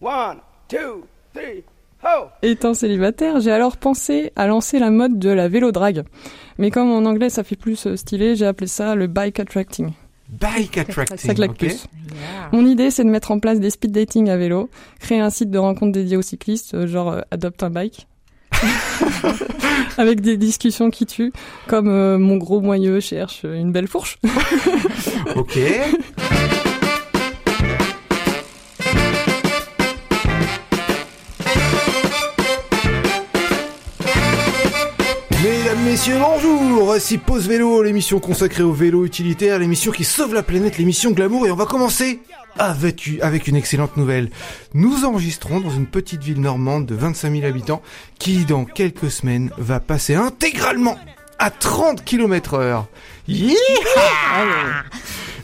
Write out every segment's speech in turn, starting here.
One, two, three, ho! Étant célibataire, j'ai alors pensé à lancer la mode de la vélo drague. Mais comme en anglais ça fait plus euh, stylé, j'ai appelé ça le bike attracting. Bike attracting. Ça claque plus. Mon idée, c'est de mettre en place des speed dating à vélo, créer un site de rencontre dédié aux cyclistes, euh, genre euh, adopte un bike. Avec des discussions qui tuent, comme euh, mon gros moyeu cherche une belle fourche. Ok. messieurs, bonjour Voici Pause Vélo, l'émission consacrée au vélo utilitaire, l'émission qui sauve la planète, l'émission glamour, et on va commencer avec, une excellente nouvelle. Nous enregistrons dans une petite ville normande de 25 000 habitants qui, dans quelques semaines, va passer intégralement à 30 km heure.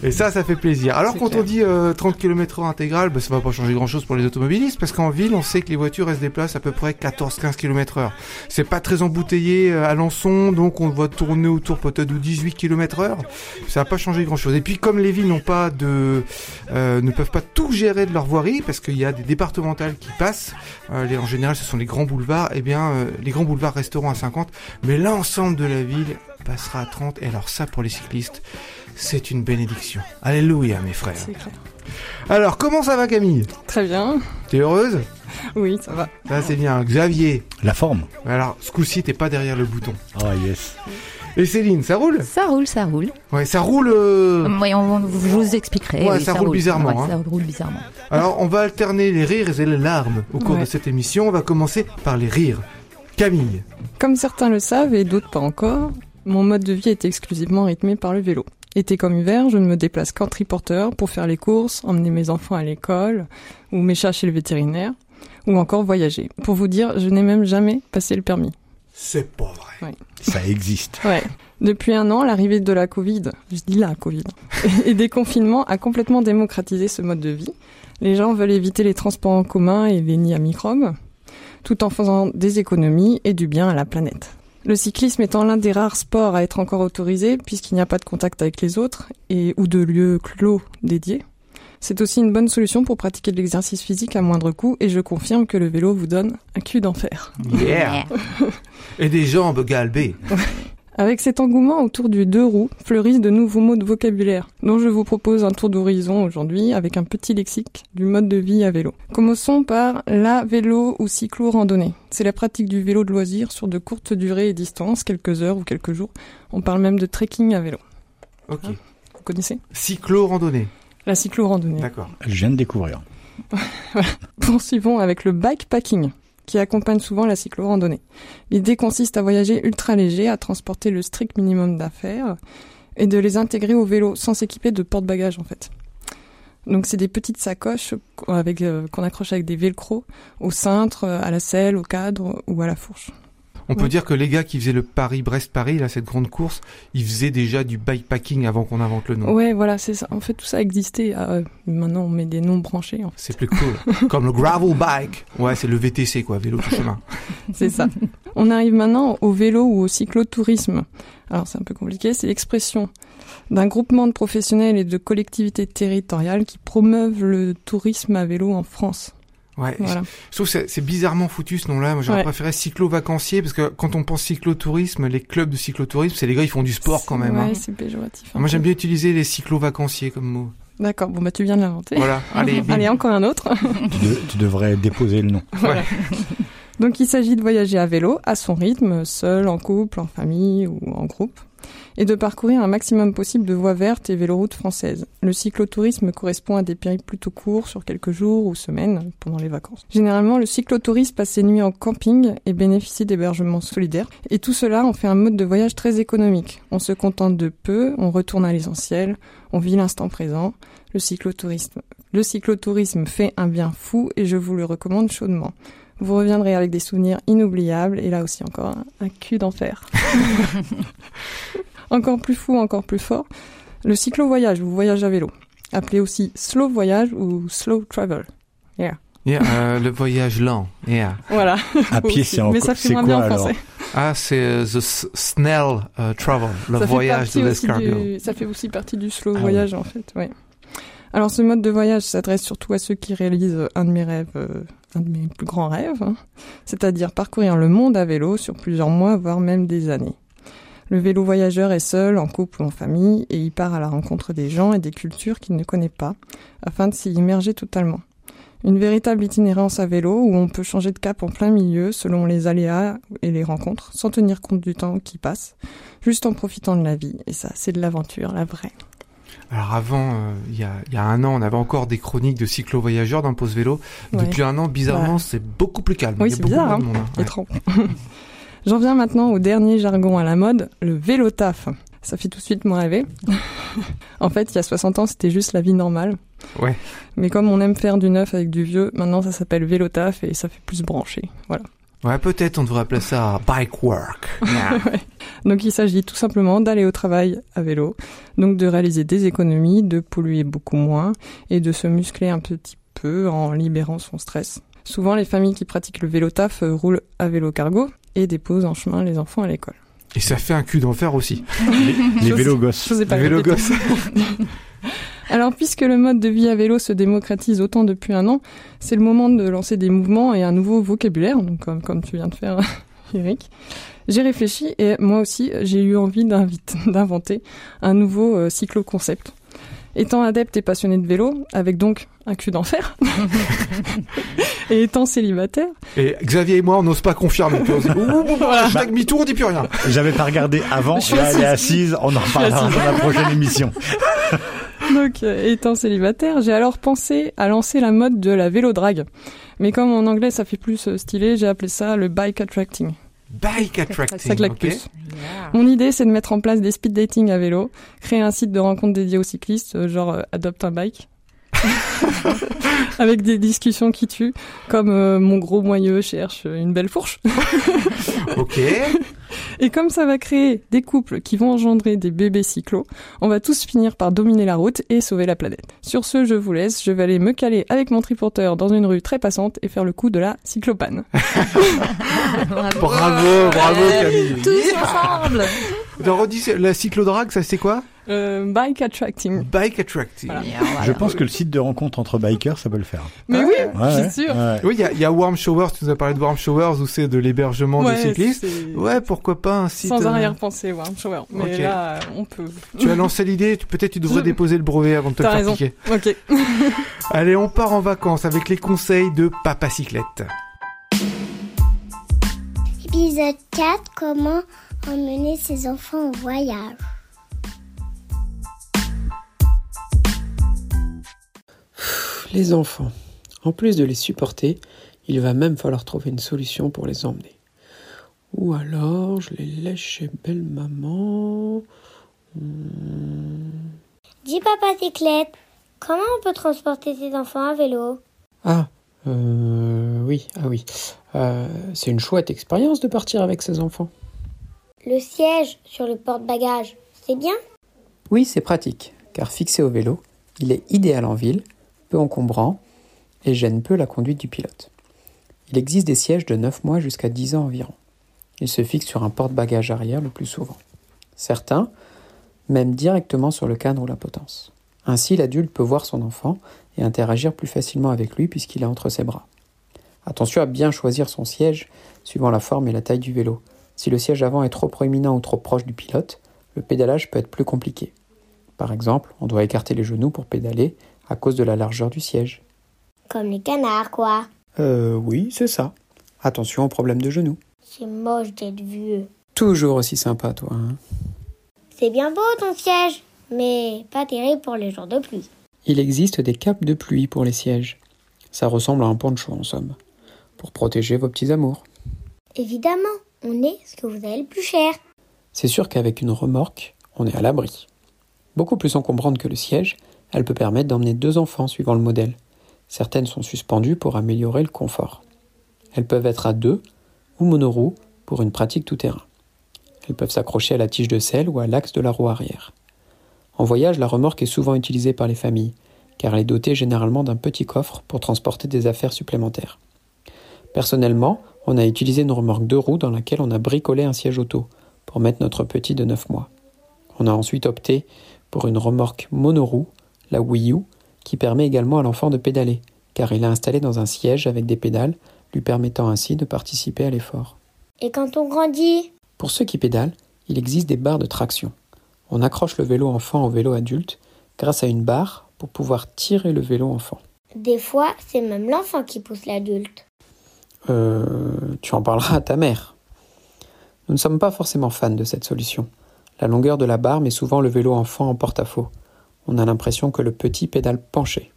Et ça, ça fait plaisir. Alors quand clair. on dit euh, 30 km heure intégral, bah, ça va pas changer grand-chose pour les automobilistes, parce qu'en ville, on sait que les voitures, elles se déplacent à peu près 14-15 km heure. C'est pas très embouteillé euh, à Lançon, donc on va tourner autour peut-être de 18 km heure. Ça va pas changer grand-chose. Et puis comme les villes n'ont pas de, euh, ne peuvent pas tout gérer de leur voirie, parce qu'il y a des départementales qui passent, euh, les, en général ce sont les grands boulevards, et bien euh, les grands boulevards resteront à 50, mais l'ensemble de la ville passera à 30. Et alors ça, pour les cyclistes, c'est une bénédiction. Alléluia, mes frères. Alors, comment ça va, Camille? Très bien. T'es heureuse? Oui, ça va. Ça, c'est bien. Xavier La forme. Alors, ce coup-ci, t'es pas derrière le bouton. Ah yes. Et Céline, ça roule? Ça roule, ça roule. Ouais, ça roule... euh, Oui, on, je vous expliquerai. Ouais, oui, ça roule bizarrement, Ouais, hein. Ça roule bizarrement. Alors, on va alterner les rires et les larmes au cours Ouais. de cette émission. On va commencer par les rires. Camille. Comme certains le savent et d'autres pas encore, mon mode de vie est exclusivement rythmé par le vélo. Été comme hiver, je ne me déplace qu'en triporteur pour faire les courses, emmener mes enfants à l'école, ou mes chats chez le vétérinaire, ou encore voyager. Pour vous dire, je n'ai même jamais passé le permis. C'est pas vrai. Ça existe. Ouais. Depuis un an, l'arrivée de la Covid, je dis la Covid, et des confinements a complètement démocratisé ce mode de vie. Les gens veulent éviter les transports en commun et les nids à microbes, tout en faisant des économies et du bien à la planète. Le cyclisme étant l'un des rares sports à être encore autorisé, puisqu'il n'y a pas de contact avec les autres et ou de lieux clos dédiés. C'est aussi une bonne solution pour pratiquer de l'exercice physique à moindre coût et je confirme que le vélo vous donne un cul d'enfer. Yeah Et des jambes galbées. Avec cet engouement autour du deux roues, fleurissent de nouveaux mots de vocabulaire, dont je vous propose un tour d'horizon aujourd'hui avec un petit lexique du mode de vie à vélo. Commençons par la vélo ou cyclo-randonnée. C'est la pratique du vélo de loisir sur de courtes durées et distances, quelques heures ou quelques jours. On parle même de trekking à vélo. Ok. Vous connaissez? Cyclo-randonnée. La cyclo-randonnée. D'accord. Je viens de découvrir. Poursuivons avec le bikepacking, qui accompagne souvent la cyclo-randonnée. L'idée consiste à voyager ultra léger, à transporter le strict minimum d'affaires et de les intégrer au vélo sans s'équiper de porte-bagages en fait. Donc c'est des petites sacoches euh, qu'on accroche avec des velcro au cintre, à la selle, au cadre ou à la fourche. On peut dire que les gars qui faisaient le Paris-Brest-Paris, là, cette grande course, ils faisaient déjà du bikepacking avant qu'on invente le nom. Ouais, voilà, c'est ça. En fait, tout ça existait. euh, maintenant, on met des noms branchés. en fait. C'est plus cool. Comme le gravel bike. Ouais, c'est le VTC, quoi, vélo tout chemin. C'est ça. On arrive maintenant au vélo ou au cyclotourisme. Alors c'est un peu compliqué, c'est l'expression d'un groupement de professionnels et de collectivités territoriales qui promeuvent le tourisme à vélo en France. Ouais. Voilà. Je trouve que c'est- bizarrement foutu ce nom-là. Moi, j'aurais Ouais. préféré cyclo-vacancier parce que quand on pense cyclotourisme, les clubs de cyclotourisme, c'est les gars, ils font du sport quand même. Ouais, hein. c'est péjoratif. un Moi, j'aime bien utiliser les cyclo-vacanciers comme mot. D'accord, bon bah tu viens de l'inventer. Voilà. Allez, encore un autre. Tu, de- tu devrais déposer le nom. Voilà. Donc il s'agit de voyager à vélo, à son rythme, seul, en couple, en famille ou en groupe, et de parcourir un maximum possible de voies vertes et véloroutes françaises. Le cyclotourisme correspond à des périples plutôt courts sur quelques jours ou semaines pendant les vacances. Généralement, le cyclotouriste passe ses nuits en camping et bénéficie d'hébergements solidaires. Et tout cela en fait un mode de voyage très économique. On se contente de peu, on retourne à l'essentiel, on vit l'instant présent. Le le cyclotourisme fait un bien fou et je vous le recommande chaudement. Vous reviendrez avec des souvenirs inoubliables et là aussi encore un, un cul d'enfer. encore plus fou, encore plus fort. Le cyclo-voyage ou voyage à vélo, appelé aussi slow voyage ou slow travel. Yeah, euh, le voyage lent. Yeah. Voilà. À pied, c'est encore. Mais ça fait moins quoi bien en alors français. Ah, c'est the s- snell euh, travel, le ça voyage de l'escargot. du- Ça fait aussi partie du slow Ah voyage en fait. Ouais. Alors ce mode de voyage s'adresse surtout à ceux qui réalisent un de mes rêves, euh, un de mes plus grands rêves, hein, c'est-à-dire parcourir le monde à vélo sur plusieurs mois, voire même des années. Le vélo voyageur est seul, en couple ou en famille, et il part à la rencontre des gens et des cultures qu'il ne connaît pas, afin de s'y immerger totalement. Une véritable itinérance à vélo où on peut changer de cap en plein milieu selon les aléas et les rencontres, sans tenir compte du temps qui passe, juste en profitant de la vie. Et ça, c'est de l'aventure, la vraie. Alors avant, euh, il y, y a un an, on avait encore des chroniques de cyclo-voyageurs dans Pause Vélo. Ouais. Depuis un an, bizarrement, Ouais. c'est beaucoup plus calme. Oui, c'est bizarre, hein. hein. Ouais. J'en viens maintenant au dernier jargon à la mode, le vélo taf. Ça fait tout de suite me rêver. en fait, il y a 60 ans, c'était juste la vie normale. Ouais. Mais comme on aime faire du neuf avec du vieux, maintenant ça s'appelle vélo taf et ça fait plus branché. Voilà. Ouais, peut-être on devrait appeler ça bike work. Donc il s'agit tout simplement d'aller au travail à vélo, donc de réaliser des économies, de polluer beaucoup moins et de se muscler un petit peu en libérant son stress. Souvent les familles qui pratiquent le vélo taf euh, roulent à vélo cargo et déposent en chemin les enfants à l'école. Et ça fait un cul d'enfer aussi. Les Je vélos sais- gosses. Je sais pas Alors, puisque le mode de vie à vélo se démocratise autant depuis un an, c'est le moment de lancer des mouvements et un nouveau vocabulaire, donc comme, comme tu viens de faire, Eric. J'ai réfléchi et moi aussi, j'ai eu envie d'inventer un nouveau euh, cyclo-concept. Étant adepte et passionné de vélo, avec donc un cul d'enfer, et étant célibataire, Et Xavier et moi, on n'ose pas confirmer. Puis on se dit, ouh, hashtag MeToo, on dit plus rien. J'avais pas regardé avant. Je suis Là, elle est assise. On en reparlera dans la prochaine émission. Donc, euh, étant célibataire, j'ai alors pensé à lancer la mode de la vélo drague. Mais comme en anglais ça fait plus euh, stylé, j'ai appelé ça le bike attracting. Bike attracting. Ça claque plus. Mon idée, c'est de mettre en place des speed dating à vélo, créer un site de rencontre dédié aux cyclistes, euh, genre euh, adopte un bike. Avec des discussions qui tuent, comme euh, mon gros moyeu cherche une belle fourche. Ok. Et comme ça va créer des couples qui vont engendrer des bébés cyclos, on va tous finir par dominer la route et sauver la planète. Sur ce, je vous laisse, je vais aller me caler avec mon triporteur dans une rue très passante et faire le coup de la cyclopane. Bravo, bravo Camille. Tous ensemble. Alors, la cyclodrague, ça c'est quoi? Euh, bike attracting. Bike attracting. Voilà. Je pense que le site de rencontre entre bikers, ça peut le faire. Mais Ah oui, Ouais, je suis sûre. ouais. Oui, il y a, il y a Warm Showers, tu nous as parlé de Warm Showers où c'est de l'hébergement de Ouais, cyclistes. c'est- Ouais, pourquoi pas un site. Sans euh, arrière-pensée, ouais, shower. Mais Ok. là, on peut. Tu as lancé l'idée, peut-être tu devrais Je- déposer le brevet avant de te le faire raison. piquer. Ok. Allez, on part en vacances avec les conseils de Papa Cyclette. Épisode 4 Comment emmener ses enfants au voyage Les enfants. En plus de les supporter, il va même falloir trouver une solution pour les emmener. Ou alors, je les laisse chez belle maman. Dis papa Cyclette, comment on peut transporter ses enfants à vélo? Ah, euh, oui, ah oui. Euh, c'est une chouette expérience de partir avec ses enfants. Le siège sur le porte-bagages, c'est bien? Oui, c'est pratique, car fixé au vélo, il est idéal en ville, encombrant et gêne peu la conduite du pilote. Il existe des sièges de 9 mois jusqu'à 10 ans environ. Il se fixe sur un porte-bagages arrière le plus souvent. Certains, même directement sur le cadre ou la potence. Ainsi, l'adulte peut voir son enfant et interagir plus facilement avec lui puisqu'il est entre ses bras. Attention à bien choisir son siège suivant la forme et la taille du vélo. Si le siège avant est trop proéminent ou trop proche du pilote, le pédalage peut être plus compliqué. Par exemple, on doit écarter les genoux pour pédaler à cause de la largeur du siège. Comme les canards, quoi. Euh oui, c'est ça. Attention aux problèmes de genoux. C'est moche d'être vieux. Toujours aussi sympa, toi. Hein C'est bien beau ton siège, mais pas terrible pour les jours de pluie. Il existe des capes de pluie pour les sièges. Ça ressemble à un poncho en somme. Pour protéger vos petits amours. Évidemment, on est ce que vous avez le plus cher. C'est sûr qu'avec une remorque, on est à l'abri. Beaucoup plus encombrante que le siège, elle peut permettre d'emmener deux enfants suivant le modèle. Certaines sont suspendues pour améliorer le confort. Elles peuvent être à deux ou monoroues pour une pratique tout-terrain. Elles peuvent s'accrocher à la tige de selle ou à l'axe de la roue arrière. En voyage, la remorque est souvent utilisée par les familles, car elle est dotée généralement d'un petit coffre pour transporter des affaires supplémentaires. Personnellement, on a utilisé une remorque deux roues dans laquelle on a bricolé un siège auto pour mettre notre petit de 9 mois. On a ensuite opté pour une remorque monoroue, la Wii U, qui permet également à l'enfant de pédaler, car il est installé dans un siège avec des pédales, lui permettant ainsi de participer à l'effort. Et quand on grandit? Pour ceux qui pédalent, il existe des barres de traction. On accroche le vélo enfant au vélo adulte grâce à une barre pour pouvoir tirer le vélo enfant. Des fois, c'est même l'enfant qui pousse l'adulte. Euh, tu en parleras à ta mère. Nous ne sommes pas forcément fans de cette solution. La longueur de la barre met souvent le vélo enfant en porte-à-faux. On a l'impression que le petit pédale penché.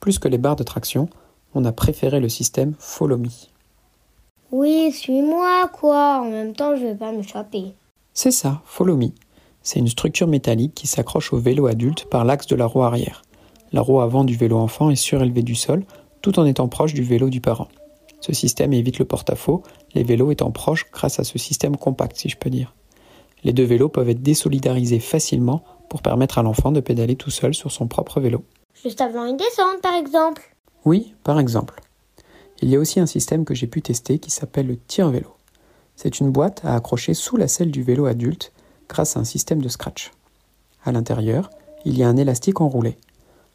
Plus que les barres de traction, on a préféré le système Follow Me. Oui, suis-moi, quoi. En même temps, je vais pas m'échapper. C'est ça, Follow Me. C'est une structure métallique qui s'accroche au vélo adulte par l'axe de la roue arrière. La roue avant du vélo enfant est surélevée du sol, tout en étant proche du vélo du parent. Ce système évite le porte-à-faux, les vélos étant proches grâce à ce système compact, si je peux dire. Les deux vélos peuvent être désolidarisés facilement pour permettre à l'enfant de pédaler tout seul sur son propre vélo. Juste avant une descente, par exemple. Oui, par exemple. Il y a aussi un système que j'ai pu tester qui s'appelle le tire-vélo. C'est une boîte à accrocher sous la selle du vélo adulte grâce à un système de scratch. À l'intérieur, il y a un élastique enroulé.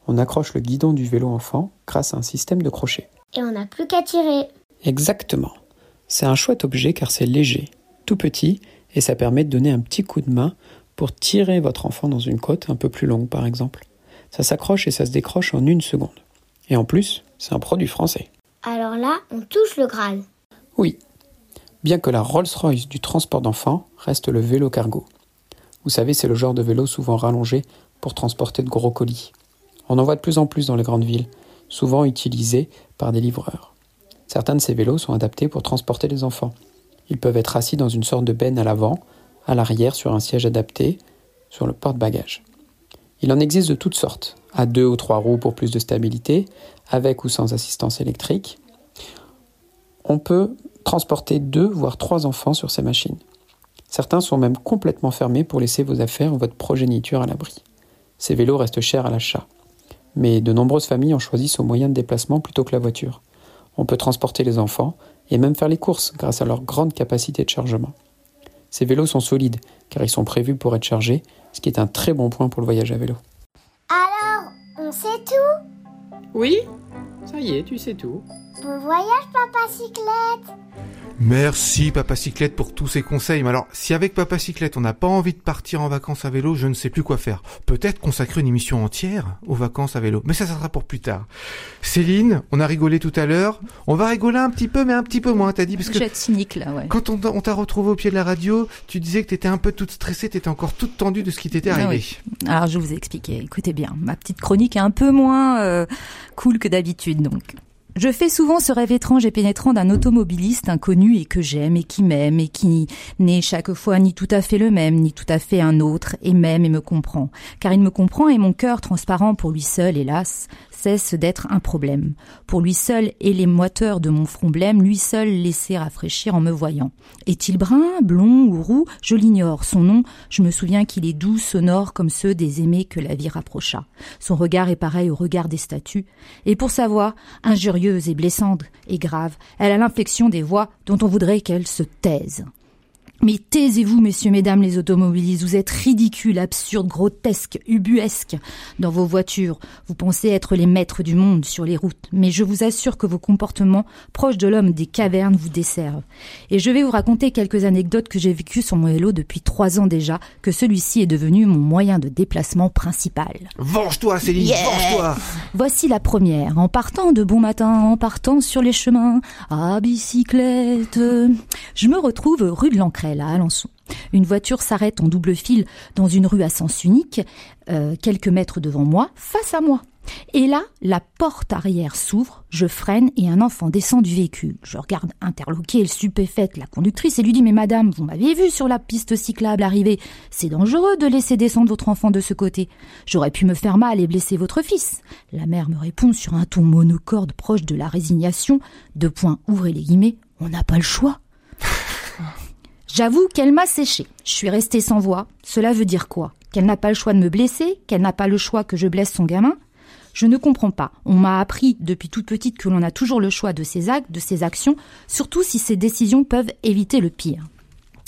On accroche le guidon du vélo enfant grâce à un système de crochet. Et on n'a plus qu'à tirer. Exactement. C'est un chouette objet car c'est léger, tout petit, et ça permet de donner un petit coup de main pour tirer votre enfant dans une côte un peu plus longue par exemple. Ça s'accroche et ça se décroche en une seconde. Et en plus, c'est un produit français. Alors là, on touche le Graal. Oui, bien que la Rolls-Royce du transport d'enfants reste le vélo cargo. Vous savez, c'est le genre de vélo souvent rallongé pour transporter de gros colis. On en voit de plus en plus dans les grandes villes, souvent utilisés par des livreurs. Certains de ces vélos sont adaptés pour transporter les enfants. Ils peuvent être assis dans une sorte de benne à l'avant, à l'arrière sur un siège adapté, sur le porte-bagages. Il en existe de toutes sortes, à deux ou trois roues pour plus de stabilité, avec ou sans assistance électrique. On peut transporter deux voire trois enfants sur ces machines. Certains sont même complètement fermés pour laisser vos affaires ou votre progéniture à l'abri. Ces vélos restent chers à l'achat. Mais de nombreuses familles ont choisi ce moyen de déplacement plutôt que la voiture. On peut transporter les enfants et même faire les courses grâce à leur grande capacité de chargement. Ces vélos sont solides car ils sont prévus pour être chargés, ce qui est un très bon point pour le voyage à vélo. Alors, on sait tout? Oui, ça y est, tu sais tout. Bon voyage, papa cyclette Merci Papa Cyclette pour tous ces conseils. Mais alors, si avec Papa Cyclette on n'a pas envie de partir en vacances à vélo, je ne sais plus quoi faire. Peut-être consacrer une émission entière aux vacances à vélo. Mais ça, ça sera pour plus tard. Céline, on a rigolé tout à l'heure. On va rigoler un petit peu, mais un petit peu moins, t'as dit, parce Je vais que être cynique là, ouais. quand on t'a- on t'a retrouvé au pied de la radio, tu disais que t'étais un peu toute stressée, t'étais encore toute tendue de ce qui t'était Ah arrivé. Alors je vous ai expliqué. Écoutez bien, ma petite chronique est un peu moins euh, cool que d'habitude donc. Je fais souvent ce rêve étrange et pénétrant d'un automobiliste inconnu et que j'aime et qui m'aime et qui n'est chaque fois ni tout à fait le même, ni tout à fait un autre, et m'aime et me comprend. Car il me comprend et mon cœur transparent pour lui seul, hélas, cesse d'être un problème. Pour lui seul et les moiteurs de mon front blême, lui seul laisser rafraîchir en me voyant. Est-il brun, blond ou roux? Je l'ignore. Son nom, je me souviens qu'il est doux, sonore comme ceux des aimés que la vie rapprocha. Son regard est pareil au regard des statues. Et pour sa voix, et blessante et grave, elle a l'inflexion des voix dont on voudrait qu'elle se taise. Mais taisez-vous, messieurs, mesdames les automobilistes, vous êtes ridicules, absurdes, grotesques, ubuesques dans vos voitures. Vous pensez être les maîtres du monde sur les routes, mais je vous assure que vos comportements proches de l'homme des cavernes vous desservent. Et je vais vous raconter quelques anecdotes que j'ai vécues sur mon vélo depuis trois ans déjà, que celui-ci est devenu mon moyen de déplacement principal. Venge-toi, Céline, Yeah. venge-toi Voici la première. En partant de bon matin, en partant sur les chemins, à bicyclette, je me retrouve rue de à Alençon. Une voiture s'arrête en double fil dans une rue à sens unique, euh, quelques mètres devant moi, face à moi. Et là, la porte arrière s'ouvre, je freine et un enfant descend du véhicule. Je regarde interloqué et stupéfaite la conductrice et lui dis Mais madame, vous m'aviez vu sur la piste cyclable arriver. C'est dangereux de laisser descendre votre enfant de ce côté. J'aurais pu me faire mal et blesser votre fils. La mère me répond sur un ton monocorde proche de la résignation. Deux points, ouvrez les guillemets, on n'a pas le choix. J'avoue qu'elle m'a séché. Je suis restée sans voix. Cela veut dire quoi? Qu'elle n'a pas le choix de me blesser? Qu'elle n'a pas le choix que je blesse son gamin? Je ne comprends pas. On m'a appris depuis toute petite que l'on a toujours le choix de ses actes, de ses actions, surtout si ces décisions peuvent éviter le pire.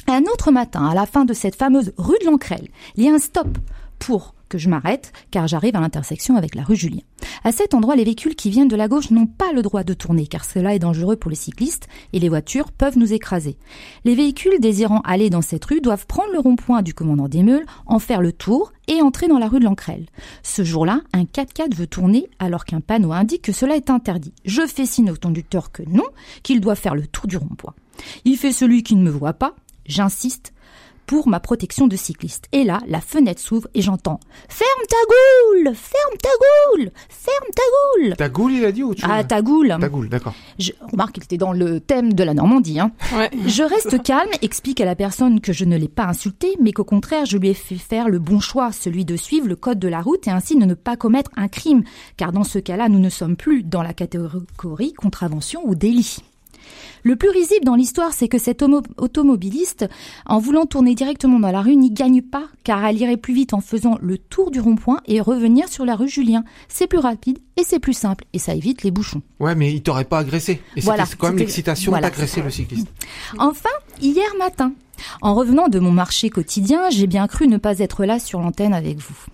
Un autre matin, à la fin de cette fameuse rue de l'Ancrelle, il y a un stop pour que je m'arrête car j'arrive à l'intersection avec la rue Julien. À cet endroit, les véhicules qui viennent de la gauche n'ont pas le droit de tourner car cela est dangereux pour les cyclistes et les voitures peuvent nous écraser. Les véhicules désirant aller dans cette rue doivent prendre le rond-point du commandant des Meules, en faire le tour et entrer dans la rue de l'Ancrelle. Ce jour-là, un 4x4 veut tourner alors qu'un panneau indique que cela est interdit. Je fais signe au conducteur que non, qu'il doit faire le tour du rond-point. Il fait celui qui ne me voit pas. J'insiste pour ma protection de cycliste. Et là, la fenêtre s'ouvre et j'entends Ferme ta goule Ferme ta goule Ferme ta goule Ta goule, il a dit ou chose Ah, ta goule Ta goule, d'accord. je remarque qu'il était dans le thème de la Normandie. Hein. Ouais. Je reste calme, explique à la personne que je ne l'ai pas insulté, mais qu'au contraire, je lui ai fait faire le bon choix, celui de suivre le code de la route et ainsi de ne pas commettre un crime, car dans ce cas-là, nous ne sommes plus dans la catégorie contravention ou délit. Le plus risible dans l'histoire, c'est que cet automobiliste, en voulant tourner directement dans la rue, n'y gagne pas, car elle irait plus vite en faisant le tour du rond-point et revenir sur la rue Julien. C'est plus rapide et c'est plus simple, et ça évite les bouchons. Ouais, mais il t'aurait pas agressé. Et Voilà, c'était quand même l'excitation voilà, d'agresser c'est le cycliste. Enfin, hier matin, en revenant de mon marché quotidien, j'ai bien cru ne pas être là sur l'antenne avec vous.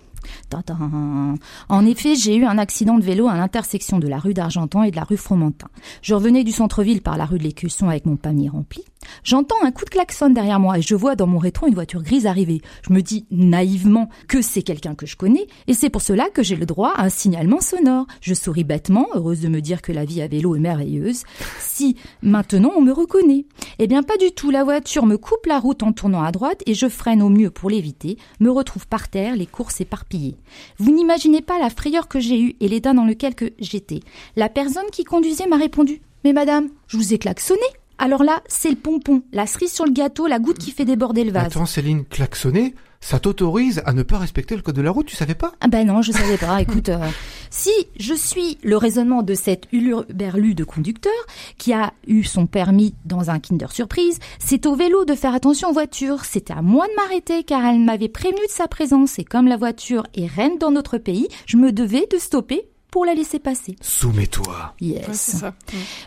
En effet, j'ai eu un accident de vélo à l'intersection de la rue d'Argentan et de la rue Fromentin. Je revenais du centre-ville par la rue de l'Écusson avec mon panier rempli. J'entends un coup de klaxon derrière moi et je vois dans mon rétro une voiture grise arriver. Je me dis naïvement que c'est quelqu'un que je connais et c'est pour cela que j'ai le droit à un signalement sonore. Je souris bêtement, heureuse de me dire que la vie à vélo est merveilleuse. Si maintenant on me reconnaît. Eh bien pas du tout, la voiture me coupe la route en tournant à droite et je freine au mieux pour l'éviter, me retrouve par terre, les courses éparpillées. Vous n'imaginez pas la frayeur que j'ai eue et l'état dans lequel que j'étais. La personne qui conduisait m'a répondu Mais madame, je vous ai klaxonné alors là, c'est le pompon, la cerise sur le gâteau, la goutte qui fait déborder le vase. Attends, Céline, klaxonner, ça t'autorise à ne pas respecter le code de la route, tu savais pas? Ah ben non, je savais pas. Écoute, euh, si je suis le raisonnement de cette hurluberlu de conducteur qui a eu son permis dans un Kinder Surprise, c'est au vélo de faire attention aux voitures. C'était à moi de m'arrêter car elle m'avait prévenu de sa présence et comme la voiture est reine dans notre pays, je me devais de stopper pour la laisser passer. Soumets-toi. Yes. Ouais, c'est ça.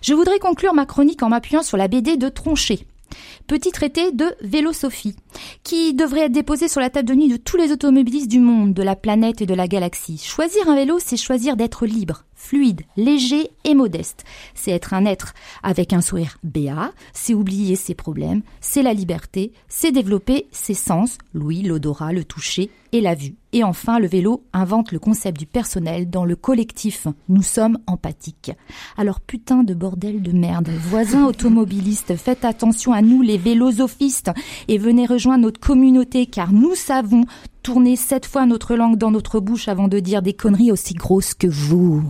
Je voudrais conclure ma chronique en m'appuyant sur la BD de Tronchet. Petit traité de Vélosophie, qui devrait être déposé sur la table de nuit de tous les automobilistes du monde, de la planète et de la galaxie. Choisir un vélo, c'est choisir d'être libre, fluide, léger et modeste. C'est être un être avec un sourire béat, c'est oublier ses problèmes, c'est la liberté, c'est développer ses sens, l'ouïe, l'odorat, le toucher et la vue. Et enfin, le vélo invente le concept du personnel dans le collectif. Nous sommes empathiques. Alors putain de bordel de merde. Voisins automobilistes, faites attention à nous les vélosophistes et venez rejoindre notre communauté car nous savons tourner sept fois notre langue dans notre bouche avant de dire des conneries aussi grosses que vous.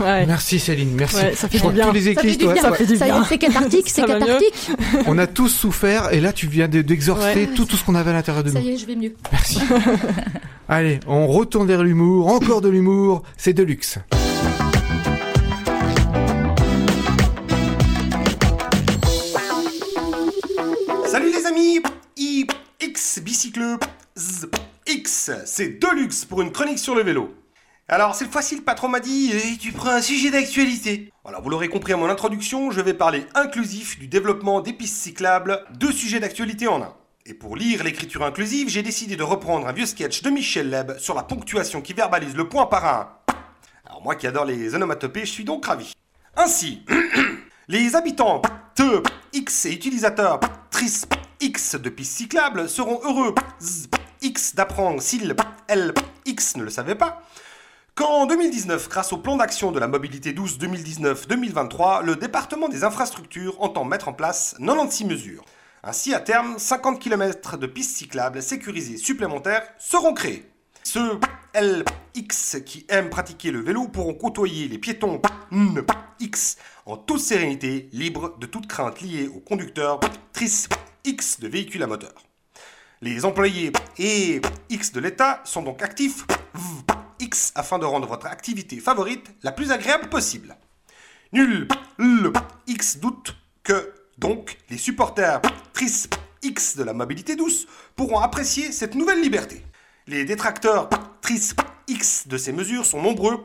Ouais. Merci Céline, merci. Ouais, ça fait Je du bien. tous les Ça fait du bien. ça Ça c'est cathartique, c'est Ça cathartique. on a tous souffert et là tu viens de- d'exorcer Ouais. tout, tout ce qu'on avait à l'intérieur de Ça nous. y est, je vais mieux. Merci. Allez, on retourne vers l'humour, encore de l'humour, c'est de luxe. Salut les amis I, X, bicycle, Z, X, c'est Deluxe pour une chronique sur le vélo. Alors, cette fois-ci, le patron m'a dit Eh, Tu prends un sujet d'actualité. Voilà, vous l'aurez compris à mon introduction, je vais parler inclusif du développement des pistes cyclables, deux sujets d'actualité en un. Et pour lire l'écriture inclusive, j'ai décidé de reprendre un vieux sketch de Michel Leb sur la ponctuation qui verbalise le point par un. Alors, moi qui adore les onomatopées, je suis donc ravi. Ainsi, les habitants X et utilisateurs TRIS, X de pistes cyclables seront heureux X d'apprendre s'ils L, X ne le savaient pas qu'en 2019, grâce au plan d'action de la mobilité douce 2019-2023, le département des infrastructures entend mettre en place 96 mesures. Ainsi, à terme, 50 km de pistes cyclables sécurisées supplémentaires seront créées. Ceux LX qui aiment pratiquer le vélo pourront côtoyer les piétons X en toute sérénité, libre de toute crainte liée au conducteur TRIS X de véhicules à moteur. Les employés et X de l'État sont donc actifs X afin de rendre votre activité favorite la plus agréable possible. Nul X doute que, donc, les supporters TRIS X de la mobilité douce pourront apprécier cette nouvelle liberté. Les détracteurs TRIS X de ces mesures sont nombreux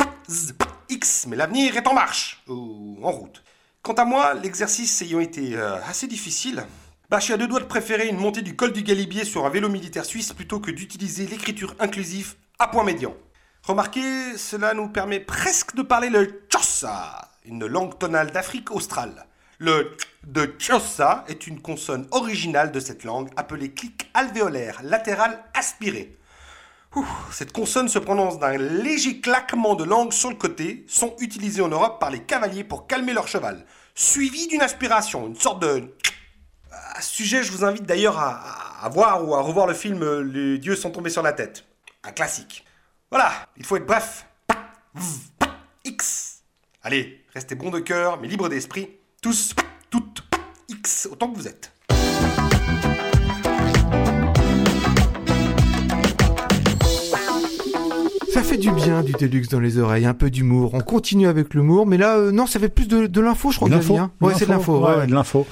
X, mais l'avenir est en marche, ou en route. Quant à moi, l'exercice ayant été euh, assez difficile, bah, je suis à deux doigts de préférer une montée du col du Galibier sur un vélo militaire suisse plutôt que d'utiliser l'écriture inclusive à point médian. Remarquez, cela nous permet presque de parler le Xhosa, une langue tonale d'Afrique australe. Le de Xhosa est une consonne originale de cette langue appelée clic alvéolaire latéral aspiré. Cette consonne se prononce d'un léger claquement de langue sur le côté, son utilisé en Europe par les cavaliers pour calmer leur cheval, suivi d'une aspiration, une sorte de... À ce sujet, je vous invite d'ailleurs à, à- à voir ou à revoir le film euh, Les dieux sont tombés sur la tête. Un classique. Voilà, il faut être bref. X. Allez, restez bons de cœur, mais libres d'esprit. Tous, toutes, X, autant que vous êtes. Ça fait du bien du Deluxe dans les oreilles, un peu d'humour. On continue avec l'humour, mais là, euh, non, ça fait plus de, de l'info, je crois. L'info, hein. Ouais, c'est de l'info. ouais, ouais, ouais. de l'info.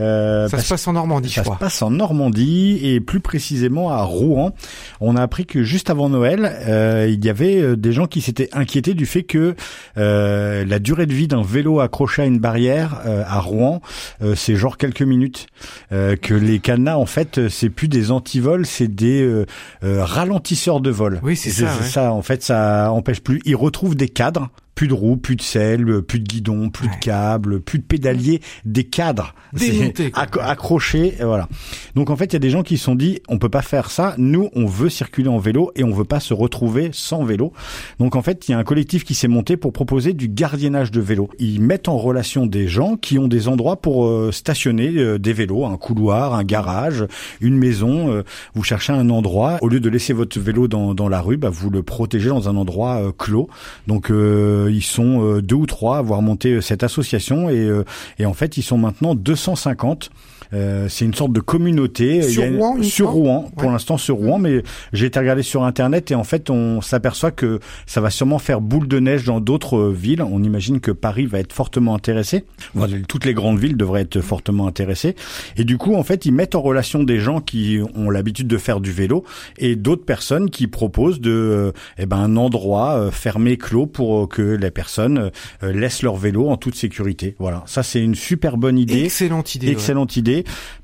Euh, Ça se passe en Normandie, je Ça se crois. passe en Normandie et plus précisément à Rouen. On a appris que juste avant Noël, euh, il y avait euh, des gens qui s'étaient inquiétés du fait que euh, la durée de vie d'un vélo accroché à une barrière euh, à Rouen, euh, c'est genre quelques minutes. Euh, que les cadenas, en fait, c'est plus des antivols, c'est des ralentisseurs de vol. Oui, c'est ça, ouais. ça, en fait, ça empêche plus. Ils retrouvent des cadres. Plus de roues, plus de selle, plus de guidon, plus Ouais. de câbles, plus de pédaliers, des cadres quoi. acc- accrochés, voilà. Donc en fait, il y a des gens qui se sont dit, on peut pas faire ça. Nous, on veut circuler en vélo et on veut pas se retrouver sans vélo. Donc en fait, il y a un collectif qui s'est monté pour proposer du gardiennage de vélo. Ils mettent en relation des gens qui ont des endroits pour euh, stationner euh, des vélos, un couloir, un garage, une maison. euh, vous cherchez un endroit. Au lieu de laisser votre vélo dans, dans la rue, bah, vous le protégez dans un endroit euh, clos. Donc euh, ils sont euh, deux ou trois à avoir monté euh, cette association et, euh, et en fait ils sont maintenant 250. Euh, c'est une sorte de communauté. Sur Il y a une- Rouen, sur Rouen. Pour Ouais. l'instant sur Rouen mais j'ai été regarder sur internet et en fait on s'aperçoit que ça va sûrement faire boule de neige dans d'autres euh, villes. On imagine que Paris va être fortement intéressé. Voilà, toutes les grandes villes devraient être fortement intéressées. Et du coup en fait ils mettent en relation des gens qui ont l'habitude de faire du vélo et d'autres personnes qui proposent de euh, eh ben un endroit fermé clos pour que les personnes laissent leur vélo en toute sécurité. Voilà. Ça c'est une super bonne idée. Excellente idée. ouais. Excellente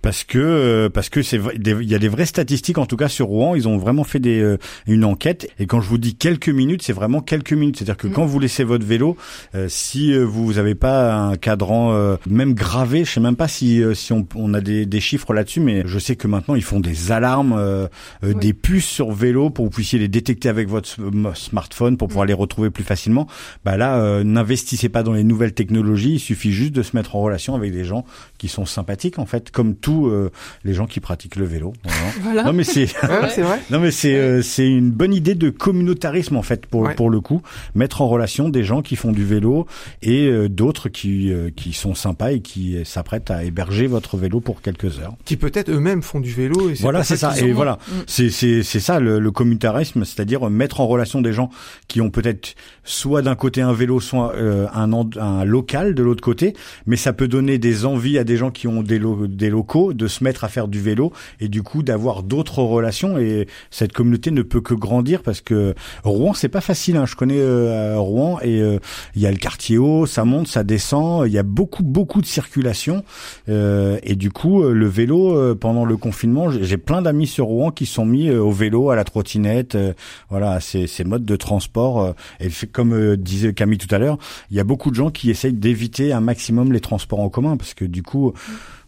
parce que euh, parce que c'est il y a des vraies statistiques en tout cas sur Rouen ils ont vraiment fait des euh, une enquête. Et quand je vous dis quelques minutes c'est vraiment quelques minutes. C'est-à-dire que quand vous laissez votre vélo euh, si euh, vous avez pas un cadran euh, même gravé je sais même pas si si on, on a des, des chiffres là-dessus mais je sais que maintenant ils font des alarmes euh, euh, des puces sur vélo pour que vous puissiez les détecter avec votre sm- smartphone pour pouvoir les retrouver plus facilement. Bah là euh, n'investissez pas dans les nouvelles technologies. Il suffit juste de se mettre en relation avec des gens qui sont sympathiques en fait comme tous euh, les gens qui pratiquent le vélo Voilà. Non mais c'est Ouais, non mais c'est euh, c'est une bonne idée de communautarisme en fait pour Ouais. pour le coup mettre en relation des gens qui font du vélo et euh, d'autres qui euh, qui sont sympas et qui euh, s'apprêtent à héberger votre vélo pour quelques heures Qui peut-être eux-mêmes font du vélo. Et voilà, c'est ça. Et voilà, c'est c'est c'est ça le, le communautarisme, c'est-à-dire mettre en relation des gens qui ont peut-être soit d'un côté un vélo, soit euh, un un local de l'autre côté, mais ça peut donner des envies à des gens qui ont des des locaux de se mettre à faire du vélo et du coup d'avoir d'autres relations et cette communauté ne peut que grandir parce que Rouen c'est pas facile. Hein. Je connais euh, Rouen et euh, il y a le quartier haut, ça monte, ça descend, il y a beaucoup beaucoup de circulation euh, et du coup, euh, le vélo, pendant le confinement, j'ai plein d'amis sur Rouen qui sont mis au vélo, à la trottinette, voilà, ces, modes de transport. Comme euh, disait Camille tout à l'heure, il y a beaucoup de gens qui essayent d'éviter un maximum les transports en commun parce que du coup,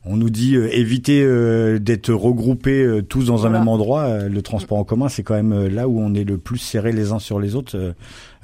on nous dit euh, éviter euh, d'être regroupés euh, tous dans un même endroit. Le transport en commun, c'est quand même là où on est le plus serrés les uns sur les autres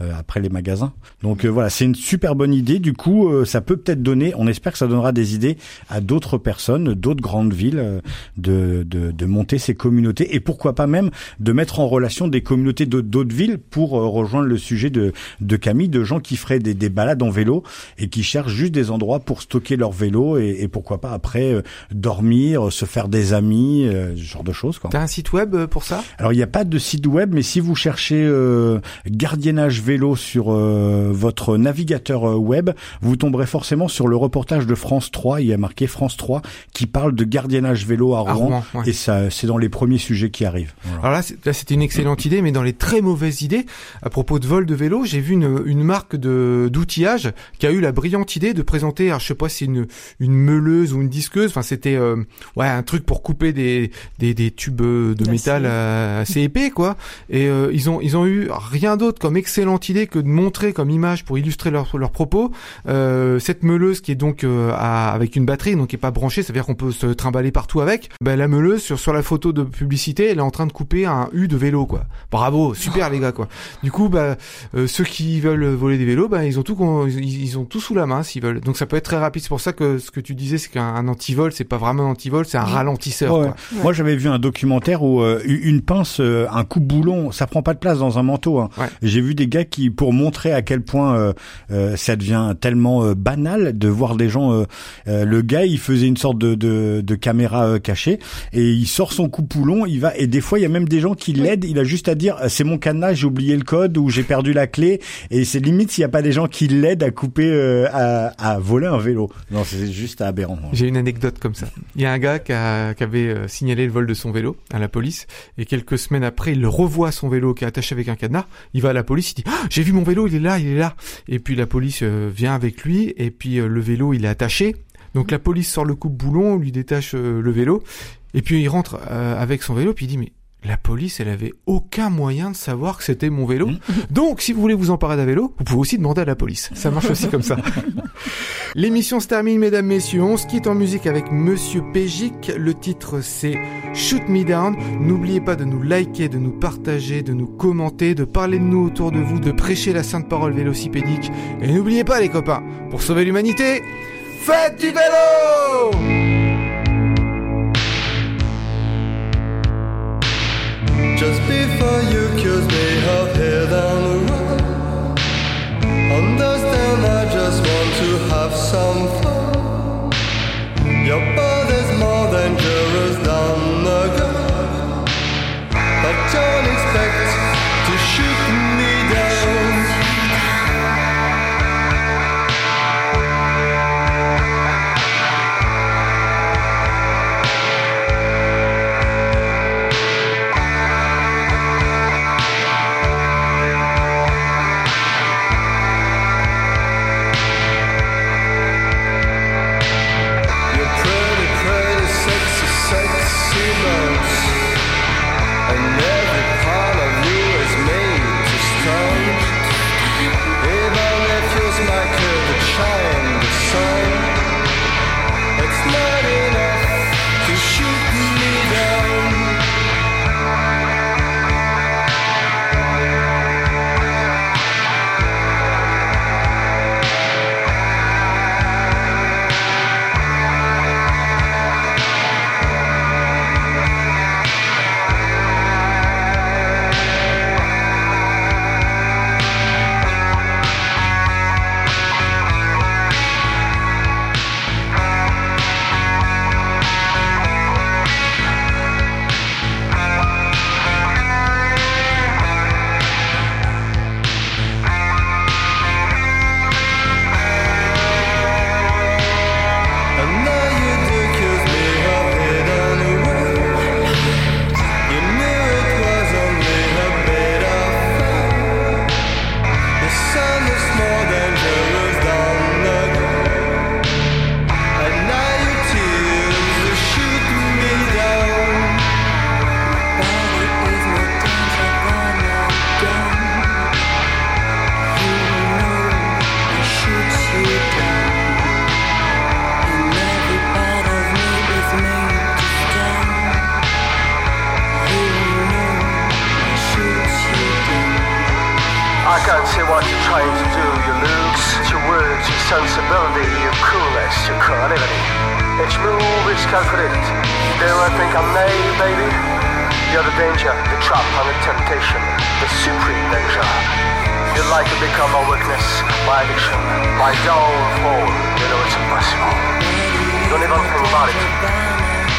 après les magasins. Donc euh, voilà, c'est une super bonne idée. Du coup, euh, ça peut peut-être donner, on espère que ça donnera des idées à d'autres personnes, d'autres grandes villes, euh, de, de, de monter ces communautés et pourquoi pas même de mettre en relation des communautés d'autres villes pour euh, rejoindre le sujet de, de Camille, de gens qui feraient des, des balades en vélo et qui cherchent juste des endroits pour stocker leur vélo et, et pourquoi pas après euh, dormir, se faire des amis, euh, ce genre de choses. T'as un site web euh, pour ça? Alors il n'y a pas de site web, mais si vous cherchez euh, gardiennage vélo sur euh, votre navigateur euh, web, vous tomberez forcément sur le reportage de France 3. Il y a marqué France 3 qui parle de gardiennage vélo à Rouen. À Rouen, ouais. Et ça, c'est dans les premiers sujets qui arrivent. Voilà. Alors là, c'était une excellente idée, mais dans les très mauvaises idées, à propos de vol de vélo, j'ai vu une, une marque de d'outillage qui a eu la brillante idée de présenter, alors, je sais pas si c'est une, une meuleuse ou une disqueuse, enfin c'était euh, ouais un truc pour couper des, des, des tubes de métal assez épais quoi. Et euh, ils ont ils ont eu rien d'autre comme excellente idée que de montrer comme image pour illustrer leurs leurs propos euh, cette meuleuse qui est donc euh, à- avec une batterie donc qui est pas branchée, ça veut dire qu'on peut se trimballer partout avec. Ben la meuleuse sur sur la photo de publicité, elle est en train de couper un U de vélo quoi. Bravo, super les gars quoi. Du coup bah euh, ceux qui veulent voler des vélos, bah ils ont tout ils, ils ont tout sous la main s'ils veulent. Donc ça peut être très rapide. C'est pour ça que ce que tu disais c'est qu'un un antivol, c'est pas vraiment un antivol, c'est un ralentisseur Ouais. quoi. Moi, j'avais vu un documentaire où euh, une pince, euh, un coupe-boulon, ça prend pas de place dans un manteau. Hein. Ouais. J'ai vu des gars qui, pour montrer à quel point euh, euh, ça devient tellement euh, banal de voir des gens. le gars, il faisait une sorte de, de, de caméra cachée et il sort son coupe-boulon, il va. Et des fois, il y a même des gens qui l'aident. Il a juste à dire, c'est mon cadenas, j'ai oublié le code ou j'ai perdu la clé. Et c'est limite s'il y a pas des gens qui l'aident à couper, à, à voler un vélo. Non, c'est juste aberrant. J'ai une anecdote comme ça. Il y a un gars qui, a- qui avait signalé le vol de son vélo à la police et quelques semaines après, il revoit son vélo qui est attaché avec un cadenas. Il va à la police, il dit "J'ai vu mon vélo, il est là, il est là." Et puis la police euh, vient avec lui et puis euh, le vélo, il est attaché. Donc la police sort le coupe-boulon, lui détache euh, le vélo et puis il rentre euh, avec son vélo puis il dit "Mais la police, elle avait aucun moyen de savoir que c'était mon vélo. Donc, si vous voulez vous emparer d'un vélo, vous pouvez aussi demander à la police. Ça marche aussi comme ça. L'émission se termine, mesdames, messieurs. On se quitte en musique avec Monsieur Pégic. Le titre, c'est Shoot Me Down. N'oubliez pas de nous liker, de nous partager, de nous commenter, de parler de nous autour de vous, de prêcher la sainte parole vélocipédique. Et n'oubliez pas, les copains, pour sauver l'humanité, faites du vélo! Some fun. Your can't see what you're trying to do. Your looks, your words, your sensibility, your coolness, your credibility. Each move is calculated. Do I think I'm naive, baby? You're the danger, the trap, and the temptation, the supreme danger. You'd like to become my weakness, my addiction, my downfall. You know it's impossible. Don't even think about it.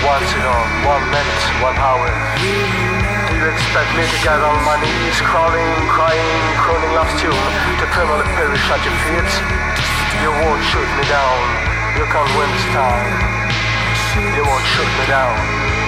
One second, one minute, one hour. You expect me to get on my knees, crawling, crying, crooning last tune to criminal perish at your feet? You won't shoot me down. You can't win this time. You won't shoot me down.